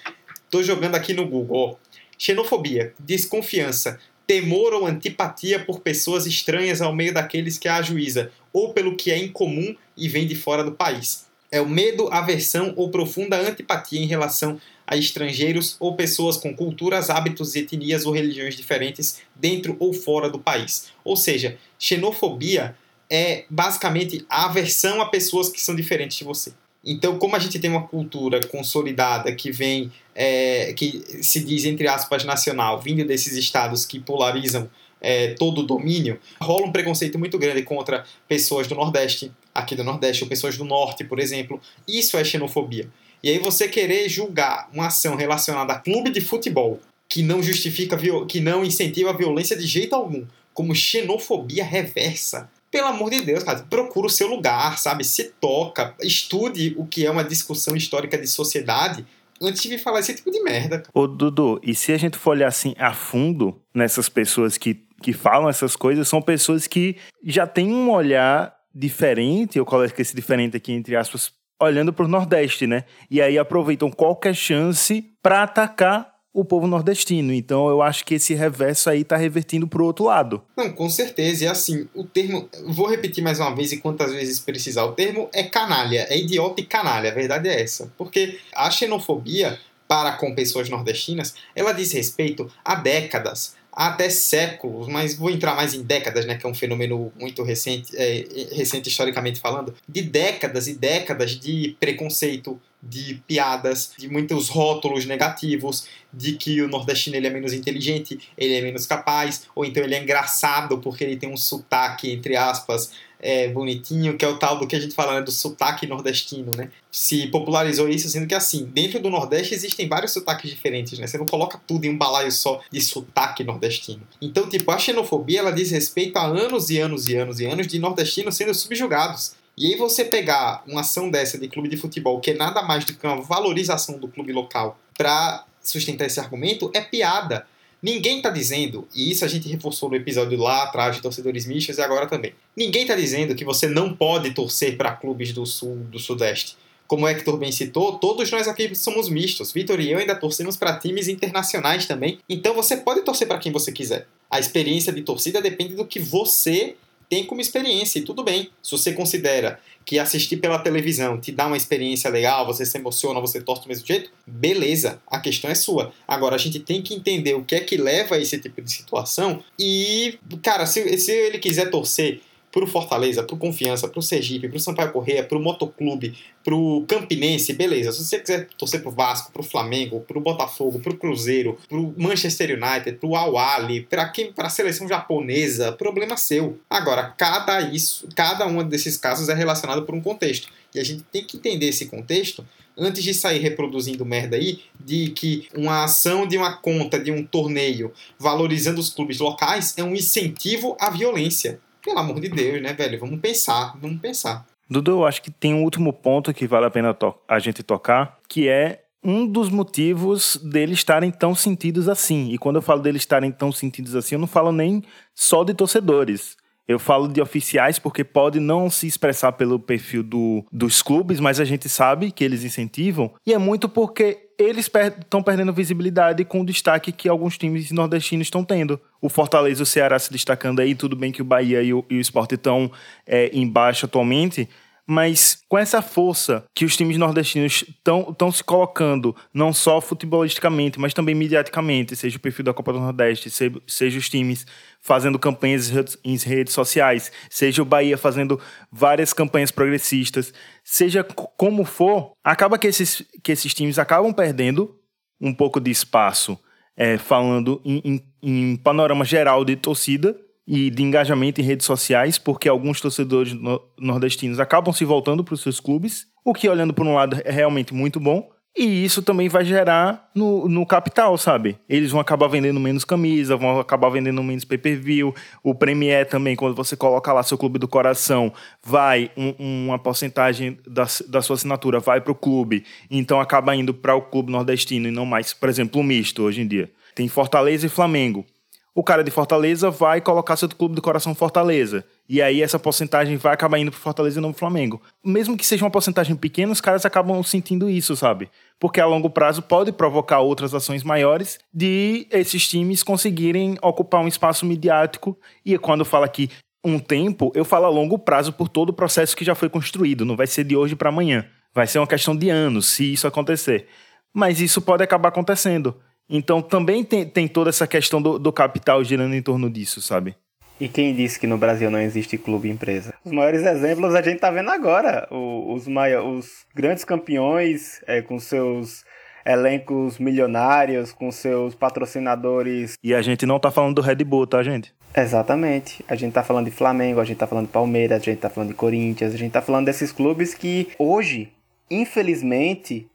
tô jogando aqui no Google, xenofobia, desconfiança, temor ou antipatia por pessoas estranhas ao meio daqueles que a ajuiza, ou pelo que é incomum e vem de fora do país. É o medo, aversão ou profunda antipatia em relação a estrangeiros ou pessoas com culturas, hábitos, etnias ou religiões diferentes dentro ou fora do país. Ou seja, xenofobia é basicamente a aversão a pessoas que são diferentes de você. Então, como a gente tem uma cultura consolidada que vem, é, que se diz, entre aspas, nacional, vindo desses estados que polarizam é, todo o domínio, rola um preconceito muito grande contra pessoas do Nordeste, aqui do Nordeste, ou pessoas do Norte, por exemplo. Isso é xenofobia. E aí você querer julgar uma ação relacionada a clube de futebol que não justifica, que não incentiva a violência de jeito algum, como xenofobia reversa, pelo amor de Deus, cara, procura o seu lugar, sabe? Se toca, estude o que é uma discussão histórica de sociedade antes de falar esse tipo de merda. Ô, Dudu, e se a gente for olhar assim a fundo nessas pessoas que, que falam essas coisas, são pessoas que já têm um olhar diferente, eu coloco esse diferente aqui entre aspas, olhando para o Nordeste, né? E aí aproveitam qualquer chance para atacar o povo nordestino. Então eu acho que esse reverso aí tá revertindo pro outro lado. Não, com certeza. E assim, o termo. Vou repetir mais uma vez e quantas vezes precisar. O termo é canalha, é idiota e canalha. A verdade é essa. Porque a xenofobia para com pessoas nordestinas, ela diz respeito a décadas, até séculos, mas vou entrar mais em décadas, né, que é um fenômeno muito recente, é, recente historicamente falando, de décadas e décadas de preconceito, de piadas, de muitos rótulos negativos, de que o nordestino ele é menos inteligente, ele é menos capaz, ou então ele é engraçado porque ele tem um sotaque, entre aspas, é, bonitinho, que é o tal do que a gente fala, né, do sotaque nordestino, né? Se popularizou isso, sendo que assim, dentro do Nordeste existem vários sotaques diferentes, né? Você não coloca tudo em um balaio só de sotaque nordestino. Então, tipo, a xenofobia, ela diz respeito a anos e anos e anos e anos de nordestinos sendo subjugados. E aí você pegar uma ação dessa de clube de futebol, que é nada mais do que uma valorização do clube local, para sustentar esse argumento, é piada. Ninguém está dizendo, e isso a gente reforçou no episódio lá atrás de torcedores mistos e agora também. Ninguém está dizendo que você não pode torcer para clubes do sul, do sudeste. Como o Hector bem citou, todos nós aqui somos mistos. Vitor e eu ainda torcemos para times internacionais também. Então você pode torcer para quem você quiser. A experiência de torcida depende do que você tem como experiência, e tudo bem. Se você considera que assistir pela televisão te dá uma experiência legal, você se emociona, você torce do mesmo jeito, beleza, a questão é sua. Agora a gente tem que entender o que é que leva a esse tipo de situação e, cara, se, se ele quiser torcer pro Fortaleza, pro Confiança, pro Sergipe, pro Sampaio Correia, pro Motoclube, pro Campinense, beleza. Se você quiser torcer pro Vasco, pro Flamengo, pro Botafogo, pro Cruzeiro, pro Manchester United, pro Al Ahly, para quem, para a seleção japonesa, problema seu. Agora, cada isso, cada um desses casos é relacionado por um contexto. E a gente tem que entender esse contexto antes de sair reproduzindo merda aí, de que uma ação de uma conta de um torneio valorizando os clubes locais é um incentivo à violência. Pelo amor de Deus, né, velho? Vamos pensar, vamos pensar. Dudu, eu acho que tem um último ponto que vale a pena a gente tocar, que é um dos motivos deles estarem tão sentidos assim. E quando eu falo deles estarem tão sentidos assim, eu não falo nem só de torcedores. Eu falo de oficiais porque pode não se expressar pelo perfil do, dos clubes, mas a gente sabe que eles incentivam. E é muito porque eles estão per perdendo visibilidade com o destaque que alguns times nordestinos estão tendo. O Fortaleza e o Ceará se destacando aí, tudo bem que o Bahia e o, e o Sport estão é, embaixo atualmente, mas com essa força que os times nordestinos estão se colocando, não só futebolisticamente, mas também mediaticamente, seja o perfil da Copa do Nordeste, seja, seja os times fazendo campanhas em redes sociais, seja o Bahia fazendo várias campanhas progressistas, seja como for, acaba que esses, que esses times acabam perdendo um pouco de espaço, é, falando em, em, em panorama geral de torcida, e de engajamento em redes sociais, porque alguns torcedores nordestinos acabam se voltando para os seus clubes, o que, olhando por um lado, é realmente muito bom. E isso também vai gerar no, no capital, sabe? Eles vão acabar vendendo menos camisa, vão acabar vendendo menos pay-per-view. O Premier também, quando você coloca lá seu clube do coração, vai um, uma porcentagem da, da sua assinatura vai para o clube. Então acaba indo para o clube nordestino e não mais, por exemplo, o misto hoje em dia. Tem Fortaleza e Flamengo o cara de Fortaleza vai colocar seu clube do coração Fortaleza. E aí essa porcentagem vai acabar indo pro Fortaleza e não pro Flamengo. Mesmo que seja uma porcentagem pequena, os caras acabam sentindo isso, sabe? Porque a longo prazo pode provocar outras ações maiores de esses times conseguirem ocupar um espaço midiático. E quando fala aqui um tempo, eu falo a longo prazo por todo o processo que já foi construído. Não vai ser de hoje para amanhã. Vai ser uma questão de anos, se isso acontecer. Mas isso pode acabar acontecendo. Então também tem, tem toda essa questão do, do capital girando em torno disso, sabe? E quem disse que no Brasil não existe clube empresa? Os maiores exemplos a gente tá vendo agora. O, os, os grandes campeões é, com seus elencos milionários, com seus patrocinadores. E a gente não tá falando do Red Bull, tá, gente? Exatamente. A gente tá falando de Flamengo, a gente tá falando de Palmeiras, a gente tá falando de Corinthians, a gente tá falando desses clubes que hoje, infelizmente,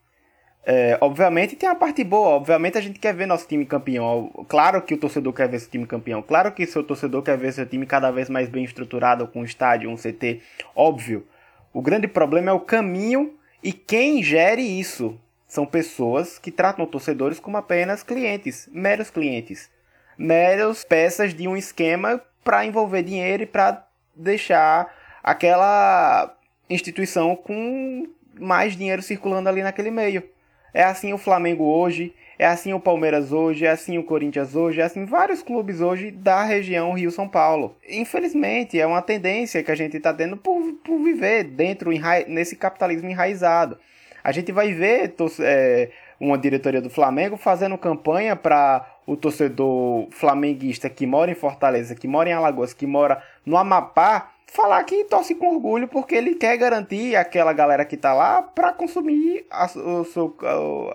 é, obviamente tem a parte boa, obviamente a gente quer ver nosso time campeão. Claro que o torcedor quer ver seu time campeão. Claro que seu torcedor quer ver seu time cada vez mais bem estruturado, com um estádio, um CT. Óbvio. O grande problema é o caminho e quem gere isso. São pessoas que tratam torcedores como apenas clientes, meros clientes. Meros peças de um esquema para envolver dinheiro e para deixar aquela instituição com mais dinheiro circulando ali naquele meio. É assim o Flamengo hoje, é assim o Palmeiras hoje, é assim o Corinthians hoje, é assim vários clubes hoje da região Rio-São Paulo. Infelizmente, é uma tendência que a gente está tendo por, por viver dentro nesse capitalismo enraizado. A gente vai ver é, uma diretoria do Flamengo fazendo campanha para o torcedor flamenguista que mora em Fortaleza, que mora em Alagoas, que mora no Amapá, falar que torce com orgulho porque ele quer garantir aquela galera que tá lá para consumir a,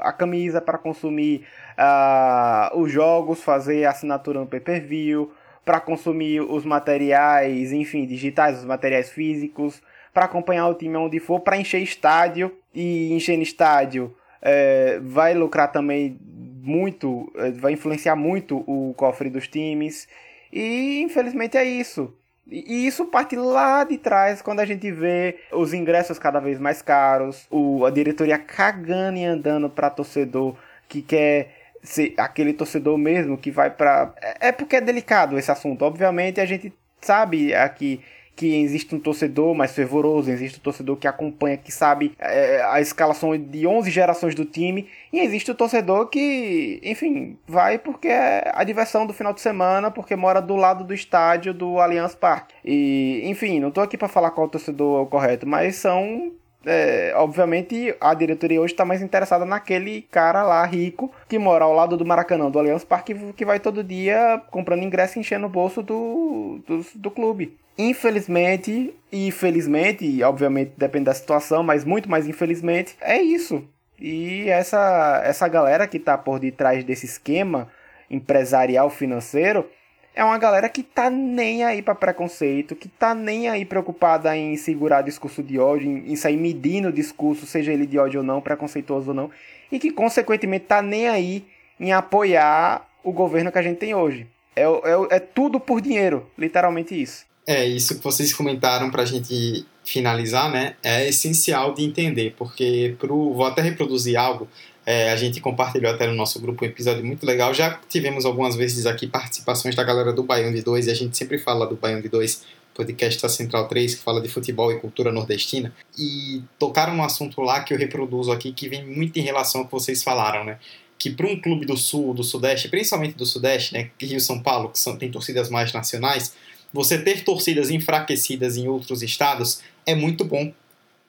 a camisa, para consumir uh, os jogos, fazer assinatura no pay-per-view, para consumir os materiais, enfim, digitais, os materiais físicos, para acompanhar o time onde for, para encher estádio e encher estádio é, vai lucrar também muito, é, vai influenciar muito o cofre dos times. E infelizmente é isso. E isso parte lá de trás, quando a gente vê os ingressos cada vez mais caros, o, a diretoria cagando e andando para torcedor que quer ser aquele torcedor mesmo que vai para. É, é porque é delicado esse assunto. Obviamente a gente sabe aqui que existe um torcedor mais fervoroso, existe um torcedor que acompanha, que sabe é, a escalação de 11 gerações do time, e existe o torcedor que, enfim, vai porque é a diversão do final de semana, porque mora do lado do estádio do Allianz Parque. E, enfim, não estou aqui para falar qual torcedor é o correto, mas são é, obviamente a diretoria hoje está mais interessada naquele cara lá rico que mora ao lado do Maracanã, do Allianz Parque, que vai todo dia comprando ingresso e enchendo o bolso do, do, do clube. Infelizmente, e felizmente, obviamente depende da situação, mas muito mais infelizmente, é isso. E essa, essa galera que está por detrás desse esquema empresarial financeiro é uma galera que tá nem aí para preconceito, que tá nem aí preocupada em segurar discurso de ódio, em, em sair medindo o discurso, seja ele de ódio ou não, preconceituoso ou não, e que consequentemente tá nem aí em apoiar o governo que a gente tem hoje. É, é, é tudo por dinheiro, literalmente isso. É, isso que vocês comentaram para a gente finalizar, né? É essencial de entender, porque pro, vou até reproduzir algo. É, a gente compartilhou até no nosso grupo um episódio muito legal. Já tivemos algumas vezes aqui participações da galera do Baião de 2 e a gente sempre fala do Baião de 2, podcast da Central 3, que fala de futebol e cultura nordestina. E tocaram um assunto lá que eu reproduzo aqui que vem muito em relação ao que vocês falaram, né? Que para um clube do Sul, do Sudeste, principalmente do Sudeste, né? Rio São Paulo, que são, tem torcidas mais nacionais você ter torcidas enfraquecidas em outros estados é muito bom,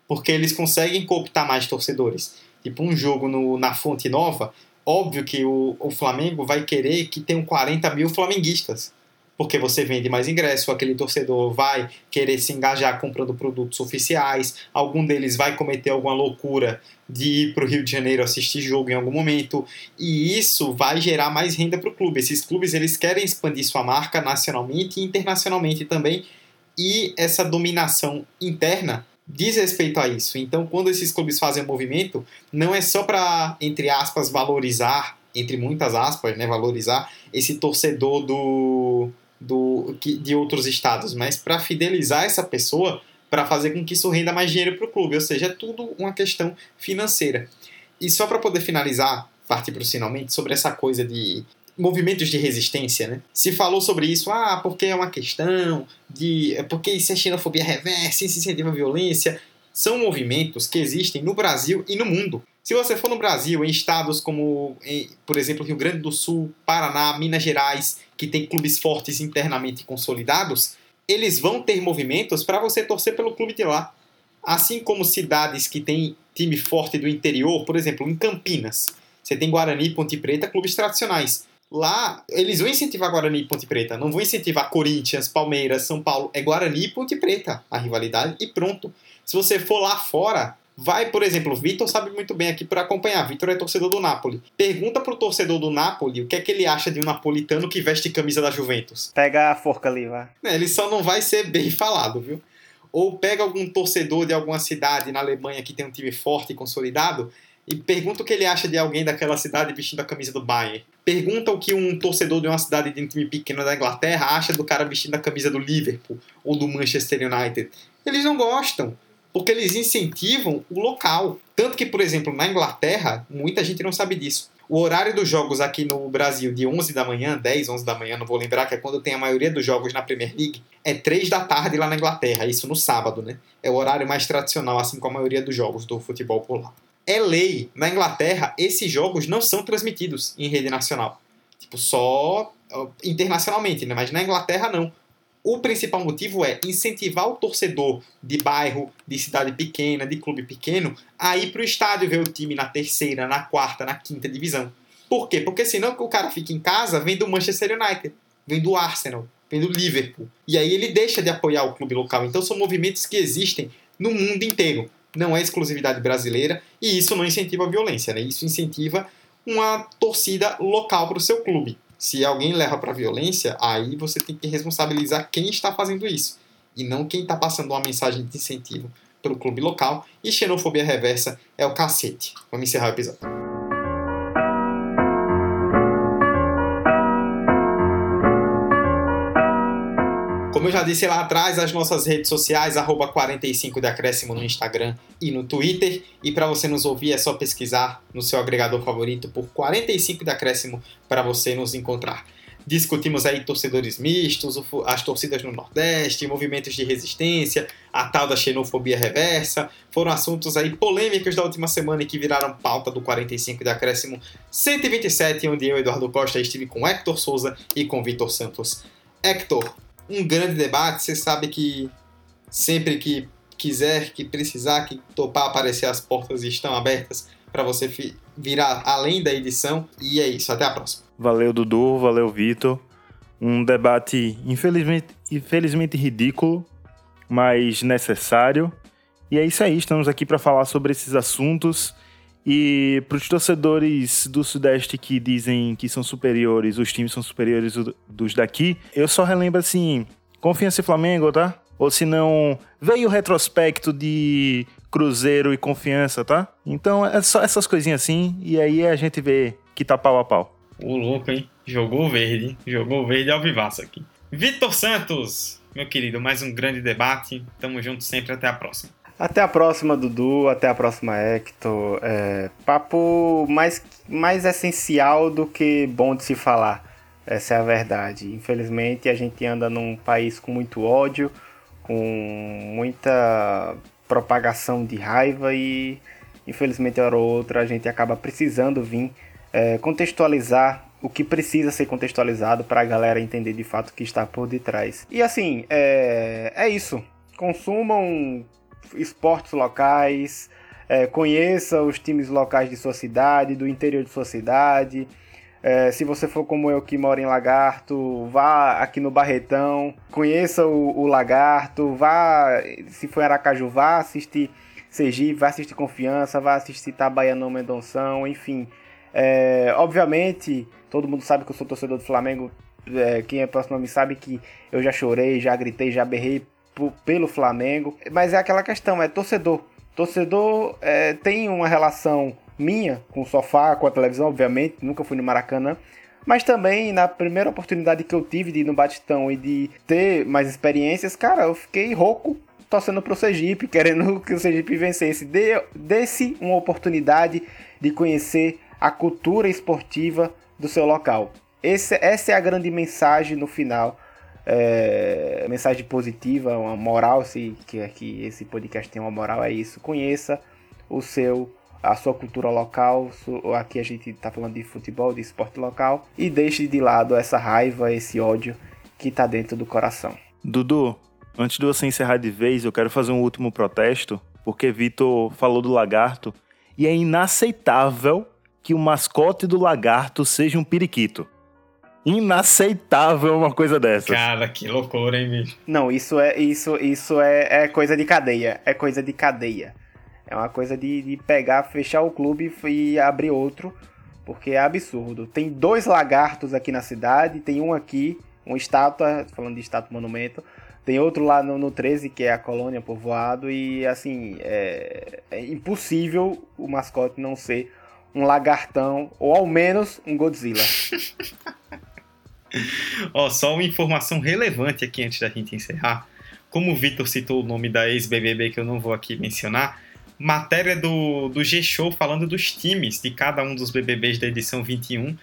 porque eles conseguem cooptar mais torcedores. Tipo, um jogo no, na Fonte Nova, óbvio que o, o Flamengo vai querer que tenham 40 mil flamenguistas porque você vende mais ingresso, aquele torcedor vai querer se engajar comprando produtos oficiais, algum deles vai cometer alguma loucura de ir para o Rio de Janeiro assistir jogo em algum momento, e isso vai gerar mais renda para o clube. Esses clubes eles querem expandir sua marca nacionalmente e internacionalmente também, e essa dominação interna diz respeito a isso. Então, quando esses clubes fazem movimento, não é só para, entre aspas, valorizar, entre muitas aspas, né, valorizar esse torcedor do do, de outros estados, mas para fidelizar essa pessoa, para fazer com que isso renda mais dinheiro para o clube, ou seja, é tudo uma questão financeira. E só para poder finalizar, partir para o finalmente, sobre essa coisa de movimentos de resistência, né? Se falou sobre isso, ah, porque é uma questão de. É porque isso é xenofobia reversa, isso incentiva a violência. São movimentos que existem no Brasil e no mundo. Se você for no Brasil, em estados como, em, por exemplo, Rio Grande do Sul, Paraná, Minas Gerais, que tem clubes fortes internamente consolidados, eles vão ter movimentos para você torcer pelo clube de lá. Assim como cidades que têm time forte do interior, por exemplo, em Campinas, você tem Guarani Ponte Preta, clubes tradicionais. Lá, eles vão incentivar Guarani e Ponte Preta, não vão incentivar Corinthians, Palmeiras, São Paulo. É Guarani e Ponte Preta a rivalidade e pronto. Se você for lá fora, Vai, por exemplo, o Vitor sabe muito bem aqui para acompanhar. Vitor é torcedor do Napoli. Pergunta pro torcedor do Napoli o que é que ele acha de um napolitano que veste camisa da Juventus. Pega a forca ali, vai. É, ele só não vai ser bem falado, viu? Ou pega algum torcedor de alguma cidade na Alemanha que tem um time forte e consolidado e pergunta o que ele acha de alguém daquela cidade vestindo a camisa do Bayern. Pergunta o que um torcedor de uma cidade de um time pequeno da Inglaterra acha do cara vestindo a camisa do Liverpool ou do Manchester United. Eles não gostam porque eles incentivam o local. Tanto que, por exemplo, na Inglaterra, muita gente não sabe disso. O horário dos jogos aqui no Brasil, de 11 da manhã, 10, 11 da manhã, não vou lembrar, que é quando tem a maioria dos jogos na Premier League, é 3 da tarde lá na Inglaterra, isso no sábado, né? É o horário mais tradicional, assim como a maioria dos jogos do futebol por lá. É lei, na Inglaterra, esses jogos não são transmitidos em rede nacional. Tipo, só internacionalmente, né? Mas na Inglaterra não O principal motivo é incentivar o torcedor de bairro, de cidade pequena, de clube pequeno, a ir para o estádio ver o time na terceira, na quarta, na quinta divisão. Por quê? Porque senão o cara fica em casa vendo o Manchester United, vendo o Arsenal, vendo o Liverpool. E aí ele deixa de apoiar o clube local. Então são movimentos que existem no mundo inteiro. Não é exclusividade brasileira e isso não incentiva a violência, né? Isso incentiva uma torcida local para o seu clube. Se alguém leva para violência, aí você tem que responsabilizar quem está fazendo isso e não quem está passando uma mensagem de incentivo pelo clube local. E xenofobia reversa é o cacete. Vamos encerrar o episódio. Como eu já disse lá atrás, as nossas redes sociais, arroba 45 de acréscimo no Instagram e no Twitter. E para você nos ouvir é só pesquisar no seu agregador favorito por 45 de acréscimo para você nos encontrar. Discutimos aí torcedores mistos, as torcidas no Nordeste, movimentos de resistência, a tal da xenofobia reversa. Foram assuntos aí polêmicos da última semana e que viraram pauta do 45 de acréscimo 127, onde eu, Eduardo Costa, estive com Hector Souza e com Vitor Santos. Hector, um grande debate. Você sabe que sempre que quiser, que precisar, que topar aparecer, as portas estão abertas para você virar além da edição. E é isso. Até a próxima. Valeu, Dudu. Valeu, Vitor. Um debate infelizmente, infelizmente ridículo, mas necessário. E é isso aí. Estamos aqui para falar sobre esses assuntos. E para os torcedores do Sudeste que dizem que são superiores, os times são superiores dos daqui, eu só relembro assim: Confiança em Flamengo, tá? Ou se não, veio o retrospecto de Cruzeiro e Confiança, tá? Então é só essas coisinhas assim, e aí a gente vê que tá pau a pau. O louco, hein? Jogou verde, jogou verde ao vivaço aqui. Vitor Santos, meu querido, mais um grande debate. Tamo junto sempre, até a próxima. Até a próxima, Dudu. Até a próxima, Hector. É, papo mais, mais essencial do que bom de se falar. Essa é a verdade. Infelizmente, a gente anda num país com muito ódio, com muita propagação de raiva e, infelizmente, hora ou outra, a gente acaba precisando vir é, contextualizar o que precisa ser contextualizado para a galera entender de fato o que está por detrás. E assim, é, é isso. Consumam esportes locais, é, conheça os times locais de sua cidade, do interior de sua cidade. É, se você for como eu que mora em Lagarto, vá aqui no Barretão, conheça o, o Lagarto, vá, se for em Aracaju, vá assistir Sergipe, vá assistir Confiança, vá assistir Itabaiana Mendonção, enfim. É, obviamente, todo mundo sabe que eu sou torcedor do Flamengo, é, quem é próximo a mim sabe que eu já chorei, já gritei, já berrei pelo Flamengo. Mas é aquela questão, é torcedor. Torcedor é, tem uma relação minha com o sofá, com a televisão, obviamente, nunca fui no Maracanã. Mas também, na primeira oportunidade que eu tive de ir no Batistão e de ter mais experiências, cara, eu fiquei rouco torcendo pro Sergipe, [laughs] querendo que o Sergipe vencesse. Dê, desse uma oportunidade de conhecer a cultura esportiva do seu local. Esse, essa é a grande mensagem no final é, mensagem positiva, uma moral, se que, que esse podcast tem uma moral, é isso. Conheça o seu a sua cultura local, aqui a gente está falando de futebol, de esporte local, e deixe de lado essa raiva, esse ódio que está dentro do coração. Dudu, antes de você encerrar de vez, eu quero fazer um último protesto, porque Vitor falou do lagarto, e é inaceitável que o mascote do lagarto seja um periquito inaceitável uma coisa dessa. Cara, que loucura, hein, bicho? Não, isso é isso isso é, é coisa de cadeia. É coisa de cadeia. É uma coisa de, de pegar, fechar o clube e abrir outro, porque é absurdo. Tem dois lagartos aqui na cidade, tem um aqui, uma estátua, falando de estátua monumento, tem outro lá no, no 13, que é a colônia povoado, e assim, é, é impossível o mascote não ser um lagartão, ou ao menos um Godzilla. [laughs] Ó, só uma informação relevante aqui antes da gente encerrar. Como o Vitor citou o nome da ex-BBB que eu não vou aqui mencionar, matéria do, do G-Show falando dos times de cada um dos BBBs da edição 21.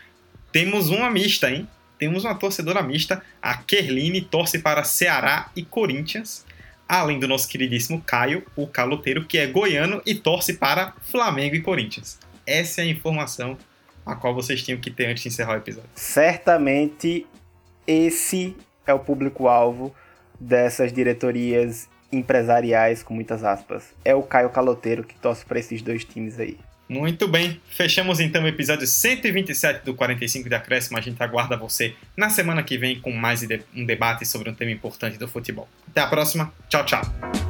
Temos uma mista, hein? Temos uma torcedora mista. A Kerline torce para Ceará e Corinthians. Além do nosso queridíssimo Caio, o caloteiro, que é goiano e torce para Flamengo e Corinthians. Essa é a informação a qual vocês tinham que ter antes de encerrar o episódio. Certamente esse é o público-alvo dessas diretorias empresariais, com muitas aspas, é o Caio Caloteiro que torce para esses dois times aí. Muito bem, fechamos então o episódio 127 do 45 de Acréscimo. A gente aguarda você na semana que vem com mais um debate sobre um tema importante do futebol. Até a próxima, tchau, tchau.